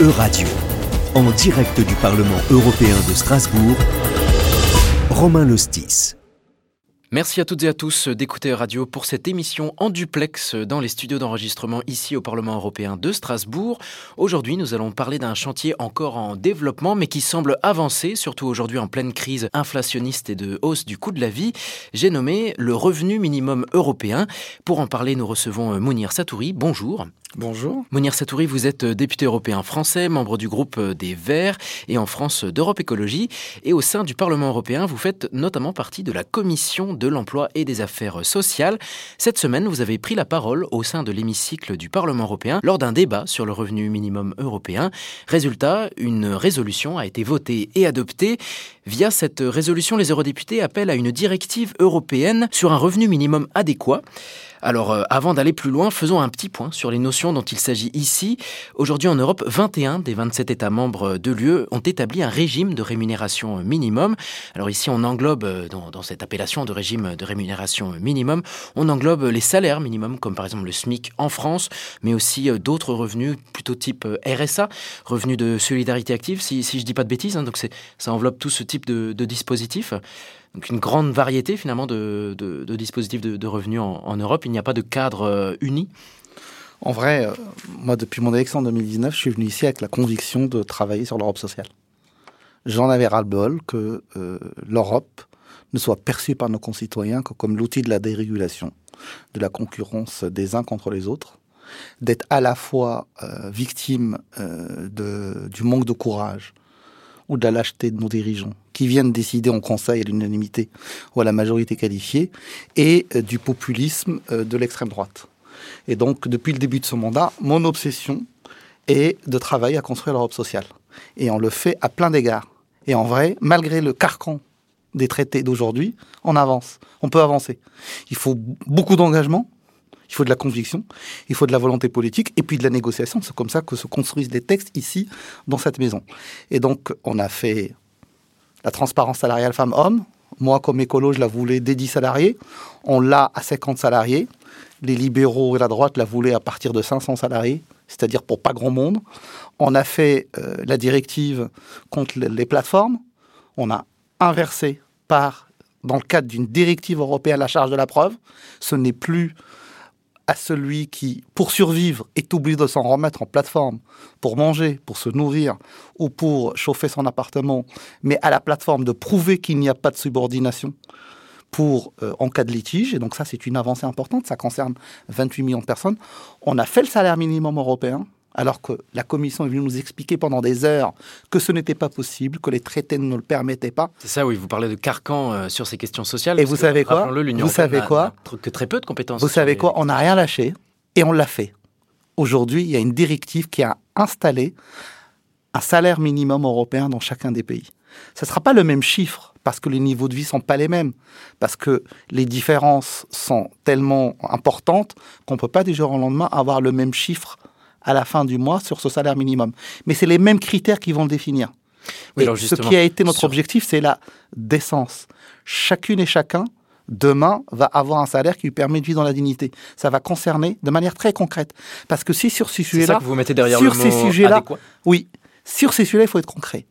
E-Radio, en direct du Parlement européen de Strasbourg, Romain Lostis. Merci à toutes et à tous d'écouter Radio pour cette émission en duplex dans les studios d'enregistrement ici au Parlement européen de Strasbourg. Aujourd'hui, nous allons parler d'un chantier encore en développement mais qui semble avancer, surtout aujourd'hui en pleine crise inflationniste et de hausse du coût de la vie. J'ai nommé le revenu minimum européen. Pour en parler, nous recevons Mounir Satouri. Bonjour. Bonjour. Mounir Satouri, vous êtes député européen français, membre du groupe des Verts et en France d'Europe Écologie. Et au sein du Parlement européen, vous faites notamment partie de la commission de l'emploi et des affaires sociales. Cette semaine, vous avez pris la parole au sein de l'hémicycle du Parlement européen lors d'un débat sur le revenu minimum européen. Résultat, une résolution a été votée et adoptée. Via cette résolution, les eurodéputés appellent à une directive européenne sur un revenu minimum adéquat. Alors, euh, avant d'aller plus loin, faisons un petit point sur les notions dont il s'agit ici. Aujourd'hui en Europe, 21 des 27 États membres de l'UE ont établi un régime de rémunération minimum. Alors ici, on englobe, euh, dans, cette appellation de régime de rémunération minimum, on englobe les salaires minimums, comme par exemple le SMIC en France, mais aussi euh, d'autres revenus plutôt type RSA, revenus de solidarité active, si, si je dis pas de bêtises. Hein, donc ça enveloppe tout ce type de, de dispositifs. Donc une grande variété finalement de, dispositifs de, revenus en, Europe. Il n'y a pas de cadre euh, uni. En vrai, euh, moi depuis mon élection en 2019, je suis venu ici avec la conviction de travailler sur l'Europe sociale. J'en avais ras-le-bol que euh, l'Europe ne soit perçue par nos concitoyens que comme l'outil de la dérégulation, de la concurrence des uns contre les autres, d'être à la fois victime du manque de courage ou de la lâcheté de nos dirigeants, qui viennent décider en conseil à l'unanimité ou à la majorité qualifiée, et euh, du populisme euh, de l'extrême droite. Et donc, depuis le début de ce mandat, mon obsession est de travailler à construire l'Europe sociale. Et on le fait à plein d'égards. Et en vrai, malgré le carcan des traités d'aujourd'hui, on avance. On peut avancer. Il faut beaucoup d'engagement, il faut de la conviction, il faut de la volonté politique et puis de la négociation. C'est comme ça que se construisent des textes ici, dans cette maison. Et donc, on a fait la transparence salariale femmes-hommes. Moi, comme écolo, je la voulais dès 10 salariés. On l'a à 50 salariés. Les libéraux et la droite la voulaient à partir de 500 salariés, c'est-à-dire pour pas grand monde. On a fait euh, la directive contre les plateformes. On a inversé par, dans le cadre d'une directive européenne, la charge de la preuve. Ce n'est plus à celui qui, pour survivre, est obligé de s'en remettre en plateforme pour manger, pour se nourrir ou pour chauffer son appartement, mais à la plateforme de prouver qu'il n'y a pas de subordination pour euh, en cas de litige. Et donc ça, c'est une avancée importante. Ça concerne 28 millions de personnes. On a fait le salaire minimum européen alors que la Commission est venue nous expliquer pendant des heures que ce n'était pas possible, que les traités ne le permettaient pas. C'est ça, oui, vous parlez de carcan euh, sur ces questions sociales. Et vous savez quoi Vous savez quoi Que très peu de compétences. Vous savez quoi On n'a rien lâché et on l'a fait. Aujourd'hui, il y a une directive qui a installé un salaire minimum européen dans chacun des pays. Ce ne sera pas le même chiffre parce que les niveaux de vie sont pas les mêmes, parce que les différences sont tellement importantes qu'on peut pas du jour au lendemain avoir le même chiffre à la fin du mois sur ce salaire minimum. Mais c'est les mêmes critères qui vont le définir. Oui, ce qui a été notre sur... objectif, c'est la décence. Chacune et chacun, demain, va avoir un salaire qui lui permet de vivre dans la dignité. Ça va concerner de manière très concrète. Parce que si sur ces sujets-là... vous mettez derrière sur le ces sujets-là. Oui. Sur ces sujets-là, il faut être concret.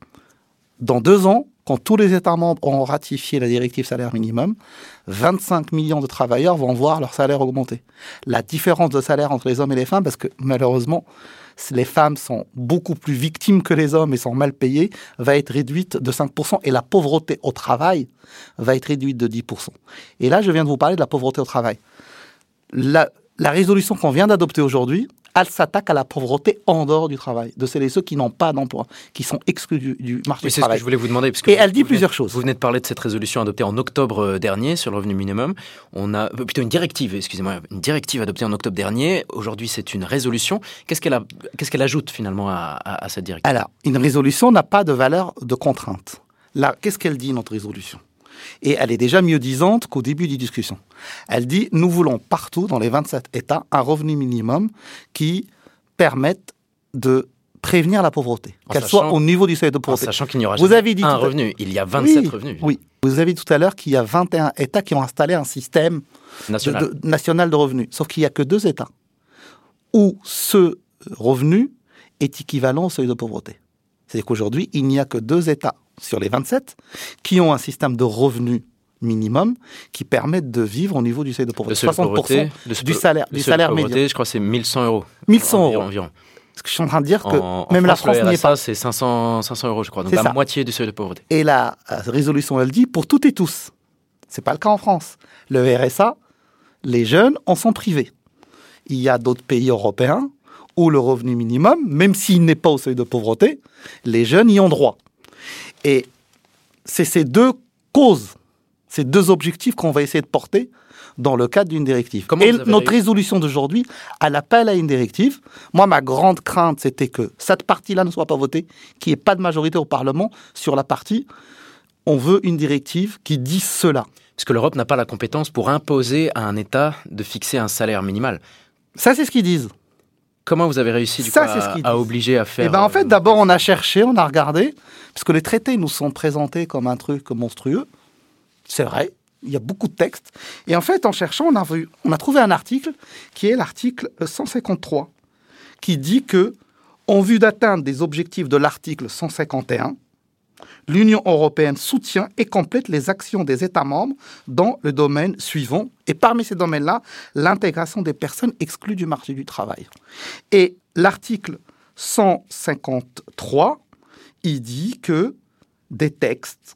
Dans deux ans, quand tous les États membres ont ratifié la directive salaire minimum, 25 millions de travailleurs vont voir leur salaire augmenter. La différence de salaire entre les hommes et les femmes, parce que malheureusement, les femmes sont beaucoup plus victimes que les hommes et sont mal payées, va être réduite de 5%. Et la pauvreté au travail va être réduite de 10%. Et là, je viens de vous parler de la pauvreté au travail. La, la résolution qu'on vient d'adopter aujourd'hui, elle s'attaque à la pauvreté en dehors du travail, de celles et ceux qui n'ont pas d'emploi, qui sont exclus du, du marché du travail. C'est ce que je voulais vous demander. Parce que et vous, elle dit plusieurs venez, choses. Vous venez de parler de cette résolution adoptée en octobre dernier sur le revenu minimum. On a plutôt une directive, excusez-moi, une directive adoptée en octobre dernier. Aujourd'hui, c'est une résolution. Qu'est-ce qu'elle qu'est-ce qu'elle ajoute finalement à, à, à cette directive? Alors, une résolution n'a pas de valeur de contrainte. Là, qu'est-ce qu'elle dit notre résolution? Et elle est déjà mieux disante qu'au début des discussions. Elle dit nous voulons partout dans les 27 États un revenu minimum qui permette de prévenir la pauvreté, qu'elle soit au niveau du seuil de pauvreté. sachant qu'il n'y aura vous avez dit un revenu, il y a 27 oui, revenus. Oui, vous avez dit tout à l'heure qu'il y a 21 États qui ont installé un système national de, de, national de revenus, sauf qu'il n'y a que deux États où ce revenu est équivalent au seuil de pauvreté. C'est-à-dire qu'aujourd'hui, il n'y a que deux États sur les 27 qui ont un système de revenus minimum qui permettent de vivre au niveau du seuil de pauvreté. 60% du salaire, du salaire médian. Je crois que c'est 1100 euros. 1100 euros. Environ. Parce que je suis en train de dire que En- en même la France, France le n'y est RSA, pas. c'est 500, 500 euros, je crois. Donc la ça. moitié du seuil de pauvreté. Et la euh, résolution, elle dit pour toutes et tous. C'est pas le cas en France. Le RSA, les jeunes en sont privés. Il y a d'autres pays européens où le revenu minimum, même s'il n'est pas au seuil de pauvreté, les jeunes y ont droit. Et c'est ces deux causes, ces deux objectifs qu'on va essayer de porter dans le cadre d'une directive. Comment Et notre résolution d'aujourd'hui, elle appelle à une directive. Moi, ma grande crainte, c'était que cette partie-là ne soit pas votée, qu'il n'y ait pas de majorité au Parlement sur la partie on veut une directive qui dit cela. Parce que l'Europe n'a pas la compétence pour imposer à un État de fixer un salaire minimal. Ça, c'est ce qu'ils disent. Comment vous avez réussi du Ça, coup, ce à, à obliger à faire Eh ben, en fait, euh, d'abord, on a cherché, on a regardé, parce que les traités nous sont présentés comme un truc monstrueux. C'est vrai, il y a beaucoup de textes. Et en fait, en cherchant, on a, vu, on a trouvé un article qui est l'article 153, qui dit que, en vue d'atteindre des objectifs de l'article 151, l'Union européenne soutient et complète les actions des États membres dans le domaine suivant. Et parmi ces domaines-là, l'intégration des personnes exclues du marché du travail. Et l'article 153, il dit que des textes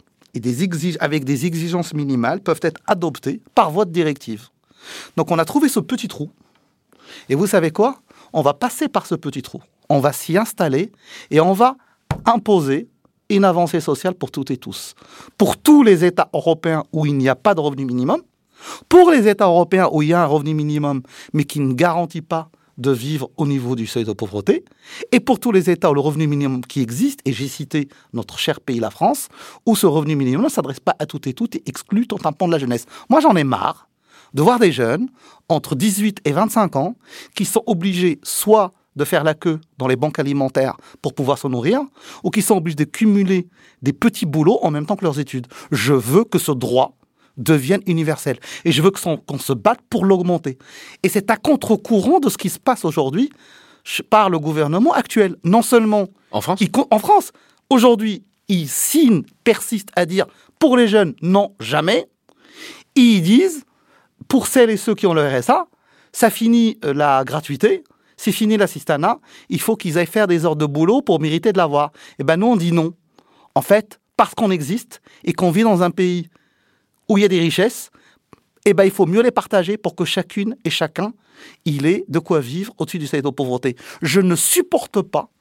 avec des exigences minimales peuvent être adoptés par voie de directive. Donc on a trouvé ce petit trou. Et vous savez quoi? On va passer par ce petit trou. On va s'y installer et on va imposer une avancée sociale pour toutes et tous. Pour tous les États européens où il n'y a pas de revenu minimum, pour les États européens où il y a un revenu minimum mais qui ne garantit pas de vivre au niveau du seuil de pauvreté, et pour tous les États où le revenu minimum qui existe, et j'ai cité notre cher pays, la France, où ce revenu minimum ne s'adresse pas à toutes et toutes et exclut tout un pan de la jeunesse. Moi, j'en ai marre de voir des jeunes entre 18 et 25 ans qui sont obligés soit de faire la queue dans les banques alimentaires pour pouvoir se nourrir, ou qui sont obligés de cumuler des petits boulots en même temps que leurs études. Je veux que ce droit devienne universel. Et je veux qu'on se batte pour l'augmenter. Et c'est à contre-courant de ce qui se passe aujourd'hui par le gouvernement actuel. Non seulement En France? il en France, aujourd'hui, ils signent, persistent à dire pour les jeunes, non, jamais. Ils disent, pour celles et ceux qui ont le RSA, ça finit euh, la gratuité, c'est fini l'assistanat, il faut qu'ils aillent faire des heures de boulot pour mériter de l'avoir. Eh ben nous, on dit non. En fait, parce qu'on existe et qu'on vit dans un pays où il y a des richesses, eh ben, il faut mieux les partager pour que chacune et chacun, il ait de quoi vivre au-dessus du seuil de pauvreté. Je ne supporte pas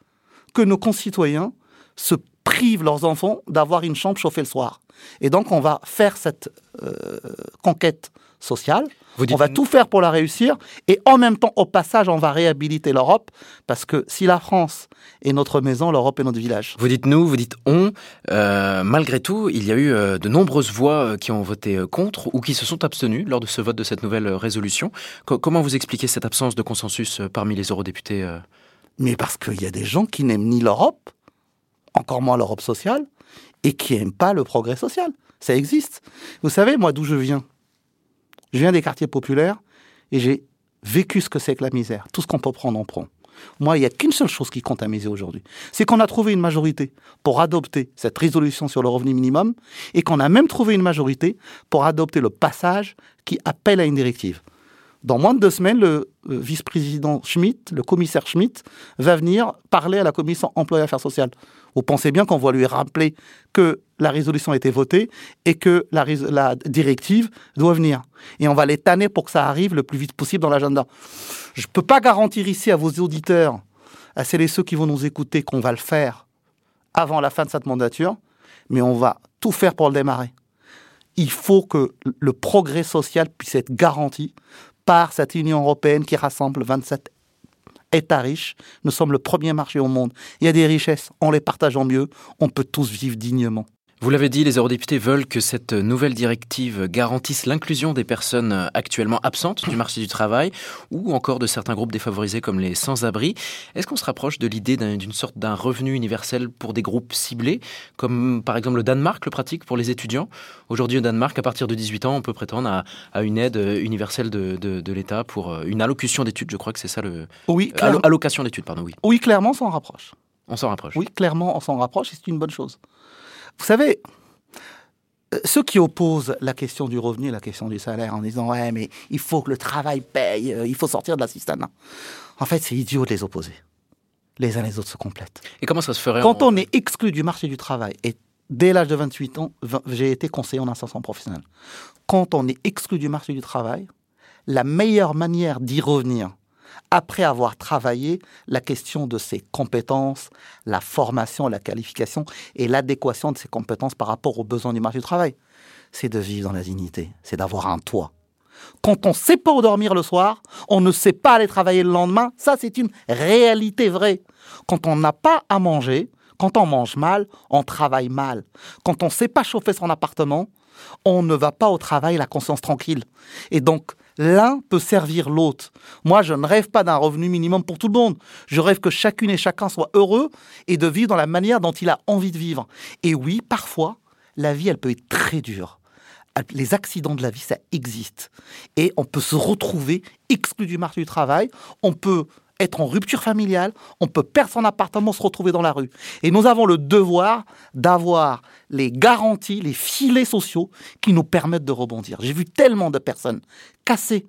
que nos concitoyens se privent leurs enfants d'avoir une chambre chauffée le soir. Et donc, on va faire cette euh, conquête sociale. Vous On va tout faire pour la réussir. Et en même temps, au passage, on va réhabiliter l'Europe. Parce que si la France est notre maison, l'Europe est notre village. Vous dites nous, vous dites on. Euh, malgré tout, il y a eu euh, de nombreuses voix euh, qui ont voté contre ou qui se sont abstenues lors de ce vote de cette nouvelle résolution. Co- comment vous expliquez cette absence de consensus parmi les eurodéputés Mais parce qu'il y a des gens qui n'aiment ni l'Europe, encore moins l'Europe sociale, et qui n'aiment pas le progrès social. Ça existe. Vous savez, moi, d'où je viens? Je viens des quartiers populaires et j'ai vécu ce que c'est que la misère. Tout ce qu'on peut prendre, on prend. Moi, il n'y a qu'une seule chose qui compte à mes yeux aujourd'hui. C'est qu'on a trouvé une majorité pour adopter cette résolution sur le revenu minimum et qu'on a même trouvé une majorité pour adopter le passage qui appelle à une directive. Dans moins de deux semaines, le euh, vice-président Schmitt, le commissaire Schmitt, va venir parler à la commission emploi et affaires sociales. Vous pensez bien qu'on va lui rappeler que la résolution a été votée et que la, directive doit venir. Et on va les tanner pour que ça arrive le plus vite possible dans l'agenda. Je ne peux pas garantir ici à vos auditeurs, à celles et ceux qui vont nous écouter, qu'on va le faire avant la fin de cette mandature, mais on va tout faire pour le démarrer. Il faut que le progrès social puisse être garanti par cette Union européenne qui rassemble 27 États riches. Nous sommes le premier marché au monde. Il y a des richesses, en les partageant mieux, on peut tous vivre dignement. Vous l'avez dit, les eurodéputés veulent que cette nouvelle directive garantisse l'inclusion des personnes actuellement absentes du marché du travail ou encore de certains groupes défavorisés comme les sans-abri. Est-ce qu'on se rapproche de l'idée d'une sorte d'un revenu universel pour des groupes ciblés, comme par exemple le Danemark le pratique pour les étudiants? Aujourd'hui au Danemark, à partir de 18 ans, on peut prétendre à, une aide universelle de, l'État pour euh, une allocution d'études, je crois que c'est ça le... Oui, allocation d'études, pardon, oui. Oui, clairement, on s'en rapproche. On s'en rapproche. Oui, clairement, on s'en rapproche et c'est une bonne chose. Vous savez, euh, ceux qui opposent la question du revenu et la question du salaire en disant ouais mais il faut que le travail paye, euh, il faut sortir de la système. En fait, c'est idiot de les opposer. Les uns les autres se complètent. Et comment ça se ferait Quand on est exclu du marché du travail, et dès l'âge de 28 ans, j'ai été conseiller en insertion professionnelle. Quand on est exclu du marché du travail, la meilleure manière d'y revenir, après avoir travaillé la question de ses compétences, la formation, la qualification et l'adéquation de ses compétences par rapport aux besoins du marché du travail. C'est de vivre dans la dignité, c'est d'avoir un toit. Quand on ne sait pas où dormir le soir, on ne sait pas aller travailler le lendemain, ça c'est une réalité vraie. Quand on n'a pas à manger, quand on mange mal, on travaille mal. Quand on ne sait pas chauffer son appartement, on ne va pas au travail la conscience tranquille. Et donc, l'un peut servir l'autre. Moi, je ne rêve pas d'un revenu minimum pour tout le monde. Je rêve que chacune et chacun soit heureux et de vivre dans la manière dont il a envie de vivre. Et oui, parfois, la vie, elle peut être très dure. Les accidents de la vie, ça existe. Et on peut se retrouver exclu du marché du travail. On peut être en rupture familiale, on peut perdre son appartement, se retrouver dans la rue. Et nous avons le devoir d'avoir les garanties, les filets sociaux qui nous permettent de rebondir. J'ai vu tellement de personnes cassées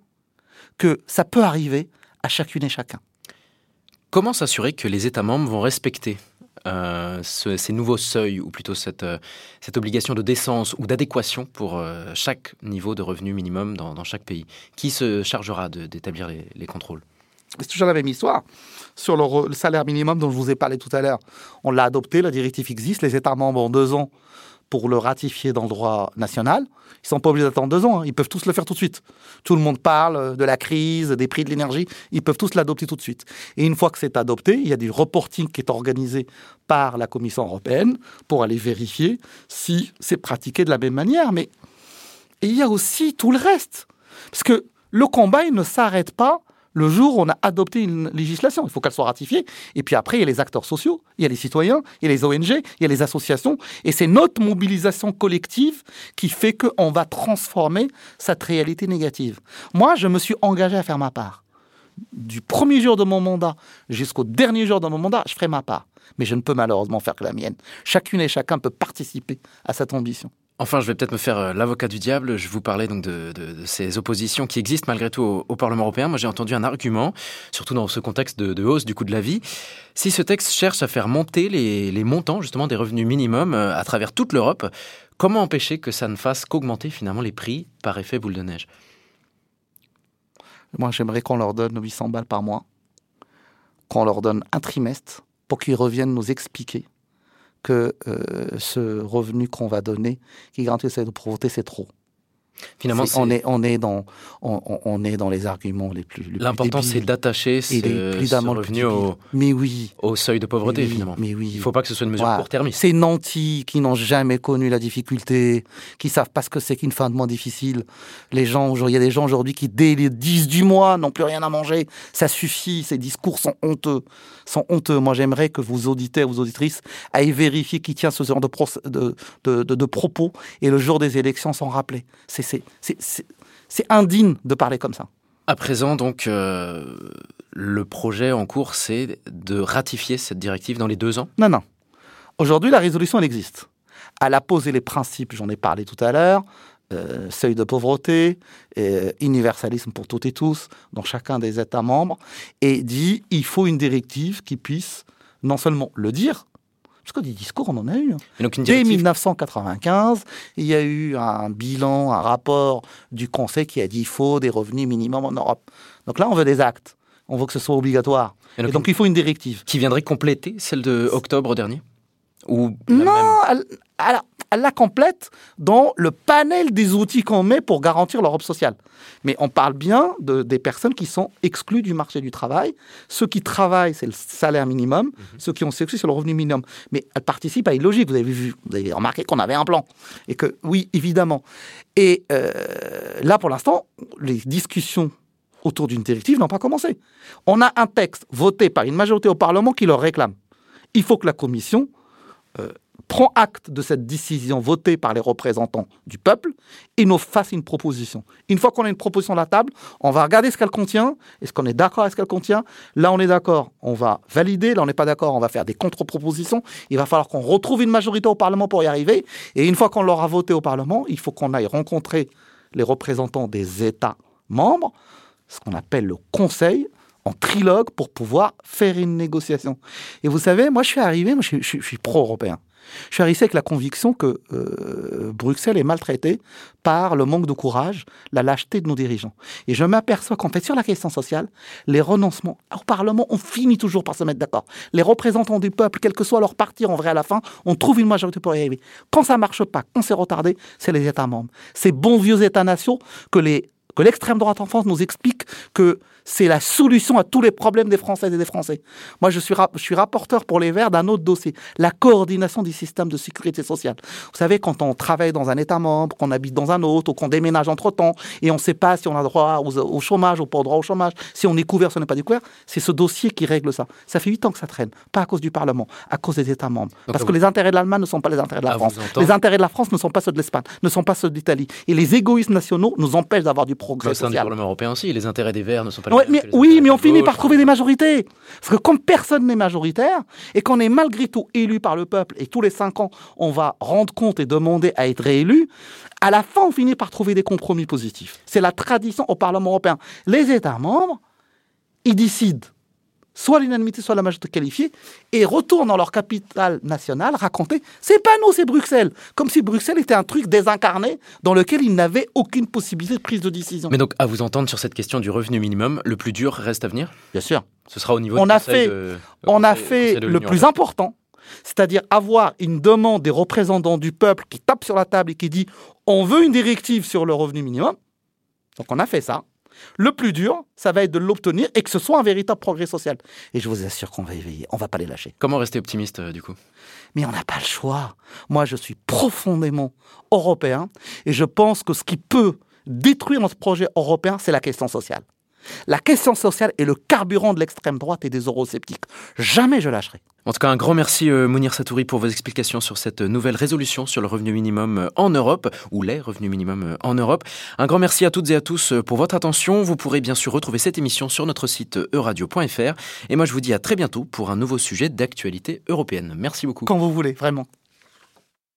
que ça peut arriver à chacune et chacun. Comment s'assurer que les États membres vont respecter euh, ces nouveaux seuils, ou plutôt cette, euh, cette obligation de décence ou d'adéquation pour euh, chaque niveau de revenu minimum dans, chaque pays? Qui se chargera d'établir les contrôles? C'est toujours la même histoire. Sur le, salaire minimum dont je vous ai parlé tout à l'heure, on l'a adopté, la directive existe, les États membres ont deux ans pour le ratifier dans le droit national. Ils ne sont pas obligés d'attendre deux ans, hein. ils peuvent tous le faire tout de suite. Tout le monde parle de la crise, des prix de l'énergie, ils peuvent tous l'adopter tout de suite. Et une fois que c'est adopté, il y a du reporting qui est organisé par la Commission européenne pour aller vérifier si c'est pratiqué de la même manière. Mais il y a aussi tout le reste. Parce que le combat, il ne s'arrête pas le jour où on a adopté une législation. Il faut qu'elle soit ratifiée. Et puis après, il y a les acteurs sociaux, il y a les citoyens, il y a les ONG, il y a les associations. Et c'est notre mobilisation collective qui fait qu'on va transformer cette réalité négative. Moi, je me suis engagé à faire ma part. Du premier jour de mon mandat jusqu'au dernier jour de mon mandat, je ferai ma part. Mais je ne peux malheureusement faire que la mienne. Chacune et chacun peut participer à cette ambition. Enfin, je vais peut-être me faire euh, l'avocat du diable. Je vous parlais donc de, ces oppositions qui existent malgré tout au, Parlement européen. Moi, j'ai entendu un argument, surtout dans ce contexte de, hausse du coût de la vie. Si ce texte cherche à faire monter les, montants justement des revenus minimums euh, à travers toute l'Europe, comment empêcher que ça ne fasse qu'augmenter finalement les prix par effet boule de neige? Moi, j'aimerais qu'on leur donne 800 balles par mois, qu'on leur donne un trimestre pour qu'ils reviennent nous expliquer que euh, ce revenu qu'on va donner, qui garantit cette pauvreté, c'est trop. Finalement, on est on est dans on, est dans les arguments les plus. L'important, c'est d'attacher ce, ce revenu au, mais oui, au seuil de pauvreté finalement. Mais oui, il ne faut pas que ce soit une mesure court terme. Ces nantis qui n'ont jamais connu la difficulté, qui savent pas ce que c'est qu'une fin de mois difficile. Les gens, il y a des gens aujourd'hui qui dès les 10 du mois n'ont plus rien à manger. Ça suffit. Ces discours sont honteux, sont honteux. Moi, j'aimerais que vos auditeurs, vos auditrices, aillent vérifier qui tient ce genre de, de, de, de, de propos et le jour des élections s'en rappeler. C'est c'est indigne de parler comme ça. À présent, donc, euh, le projet en cours, c'est de ratifier cette directive dans les deux ans? Non, non. Aujourd'hui, la résolution, elle existe. Elle a posé les principes, j'en ai parlé tout à l'heure, euh, seuil de pauvreté, euh, universalisme pour toutes et tous, dans chacun des États membres, et dit il faut une directive qui puisse non seulement le dire, parce que des discours, on en a eu. Hein. Dès 1995, il y a eu un bilan, un rapport du Conseil qui a dit qu'il faut des revenus minimums en Europe. Donc là, on veut des actes. On veut que ce soit obligatoire. Et donc, il faut une directive. Qui viendrait compléter celle de octobre dernier? Ou Non, alors, elle la complète dans le panel des outils qu'on met pour garantir l'Europe sociale. Mais on parle bien de, des personnes qui sont exclues du marché du travail. Ceux qui travaillent, c'est le salaire minimum. Mhm. Ceux qui ont exclus, c'est le revenu minimum. Mais elle participe à une logique. Vous avez vu, vous avez remarqué qu'on avait un plan. Et que, oui, évidemment. Et euh, là, pour l'instant, les discussions autour d'une directive n'ont pas commencé. On a un texte voté par une majorité au Parlement qui le réclame. Il faut que la Commission euh, prend acte de cette décision votée par les représentants du peuple et nous fasse une proposition. Une fois qu'on a une proposition à la table, on va regarder ce qu'elle contient. Est-ce qu'on est d'accord avec ce qu'elle contient? Là, on est d'accord, on va valider. Là, on n'est pas d'accord, on va faire des contre-propositions. Il va falloir qu'on retrouve une majorité au Parlement pour y arriver. Et une fois qu'on l'aura voté au Parlement, il faut qu'on aille rencontrer les représentants des États membres ce qu'on appelle le conseil en trilogue pour pouvoir faire une négociation. Et vous savez, moi je suis arrivé, moi je, suis pro-européen. Je suis arrivé avec la conviction que euh, Bruxelles est maltraitée par le manque de courage, la lâcheté de nos dirigeants. Et je m'aperçois qu'en fait, sur la question sociale, les renoncements au Parlement, on finit toujours par se mettre d'accord. Les représentants du peuple, quel que soit leur parti, en vrai, à la fin, on trouve une majorité pour y arriver. Quand ça marche pas, quand c'est retardé, c'est les États membres. Ces bons vieux États-nations que l'extrême droite en France nous explique que c'est la solution à tous les problèmes des Françaises et des Français. Moi, je suis, je suis rapporteur pour les Verts d'un autre dossier, la coordination du système de sécurité sociale. Vous savez, quand on travaille dans un État membre, qu'on habite dans un autre, ou qu'on déménage entre-temps, et on ne sait pas si on a droit au, chômage ou pas droit au chômage, si on est couvert, si on n'est pas découvert, c'est ce dossier qui règle ça. Ça fait huit ans que ça traîne, pas à cause du Parlement, à cause des États membres. Parce que les intérêts de l'Allemagne ne sont pas les intérêts de la France. Les intérêts de la France ne sont pas ceux de l'Espagne, ne sont pas ceux d'Italie. Et les égoïsmes nationaux nous empêchent d'avoir du progrès social. Du Parlement européen aussi, les intérêts des Verts ne sont pas mais, Oui, mais on finit par trouver des majorités. Parce que comme personne n'est majoritaire, et qu'on est malgré tout élu par le peuple, et tous les cinq ans, on va rendre compte et demander à être réélu, à la fin, on finit par trouver des compromis positifs. C'est la tradition au Parlement européen. Les États membres, ils décident soit l'unanimité, soit la majorité qualifiée, et retournent dans leur capitale nationale raconter c'est pas nous, c'est Bruxelles. Comme si Bruxelles était un truc désincarné dans lequel ils n'avaient aucune possibilité de prise de décision. Mais donc, à vous entendre sur cette question du revenu minimum, le plus dur reste à venir? Bien sûr. Ce sera au niveau on a fait, On a fait le plus important, c'est-à-dire avoir une demande des représentants du peuple qui tape sur la table et qui dit on veut une directive sur le revenu minimum. Donc on a fait ça. Le plus dur, ça va être de l'obtenir et que ce soit un véritable progrès social. Et je vous assure qu'on va y veiller, on va pas les lâcher. Comment rester optimiste euh, du coup? Mais on n'a pas le choix. Moi, je suis profondément européen et je pense que ce qui peut détruire notre projet européen, c'est la question sociale. La question sociale est le carburant de l'extrême droite et des eurosceptiques. Jamais je lâcherai. En tout cas, un grand merci euh, Mounir Satouri pour vos explications sur cette nouvelle résolution sur le revenu minimum euh, en Europe, ou les revenus minimums euh, en Europe. Un grand merci à toutes et à tous pour votre attention. Vous pourrez bien sûr retrouver cette émission sur notre site euradio.fr. Et moi, je vous dis à très bientôt pour un nouveau sujet d'actualité européenne. Merci beaucoup. Quand vous voulez, vraiment.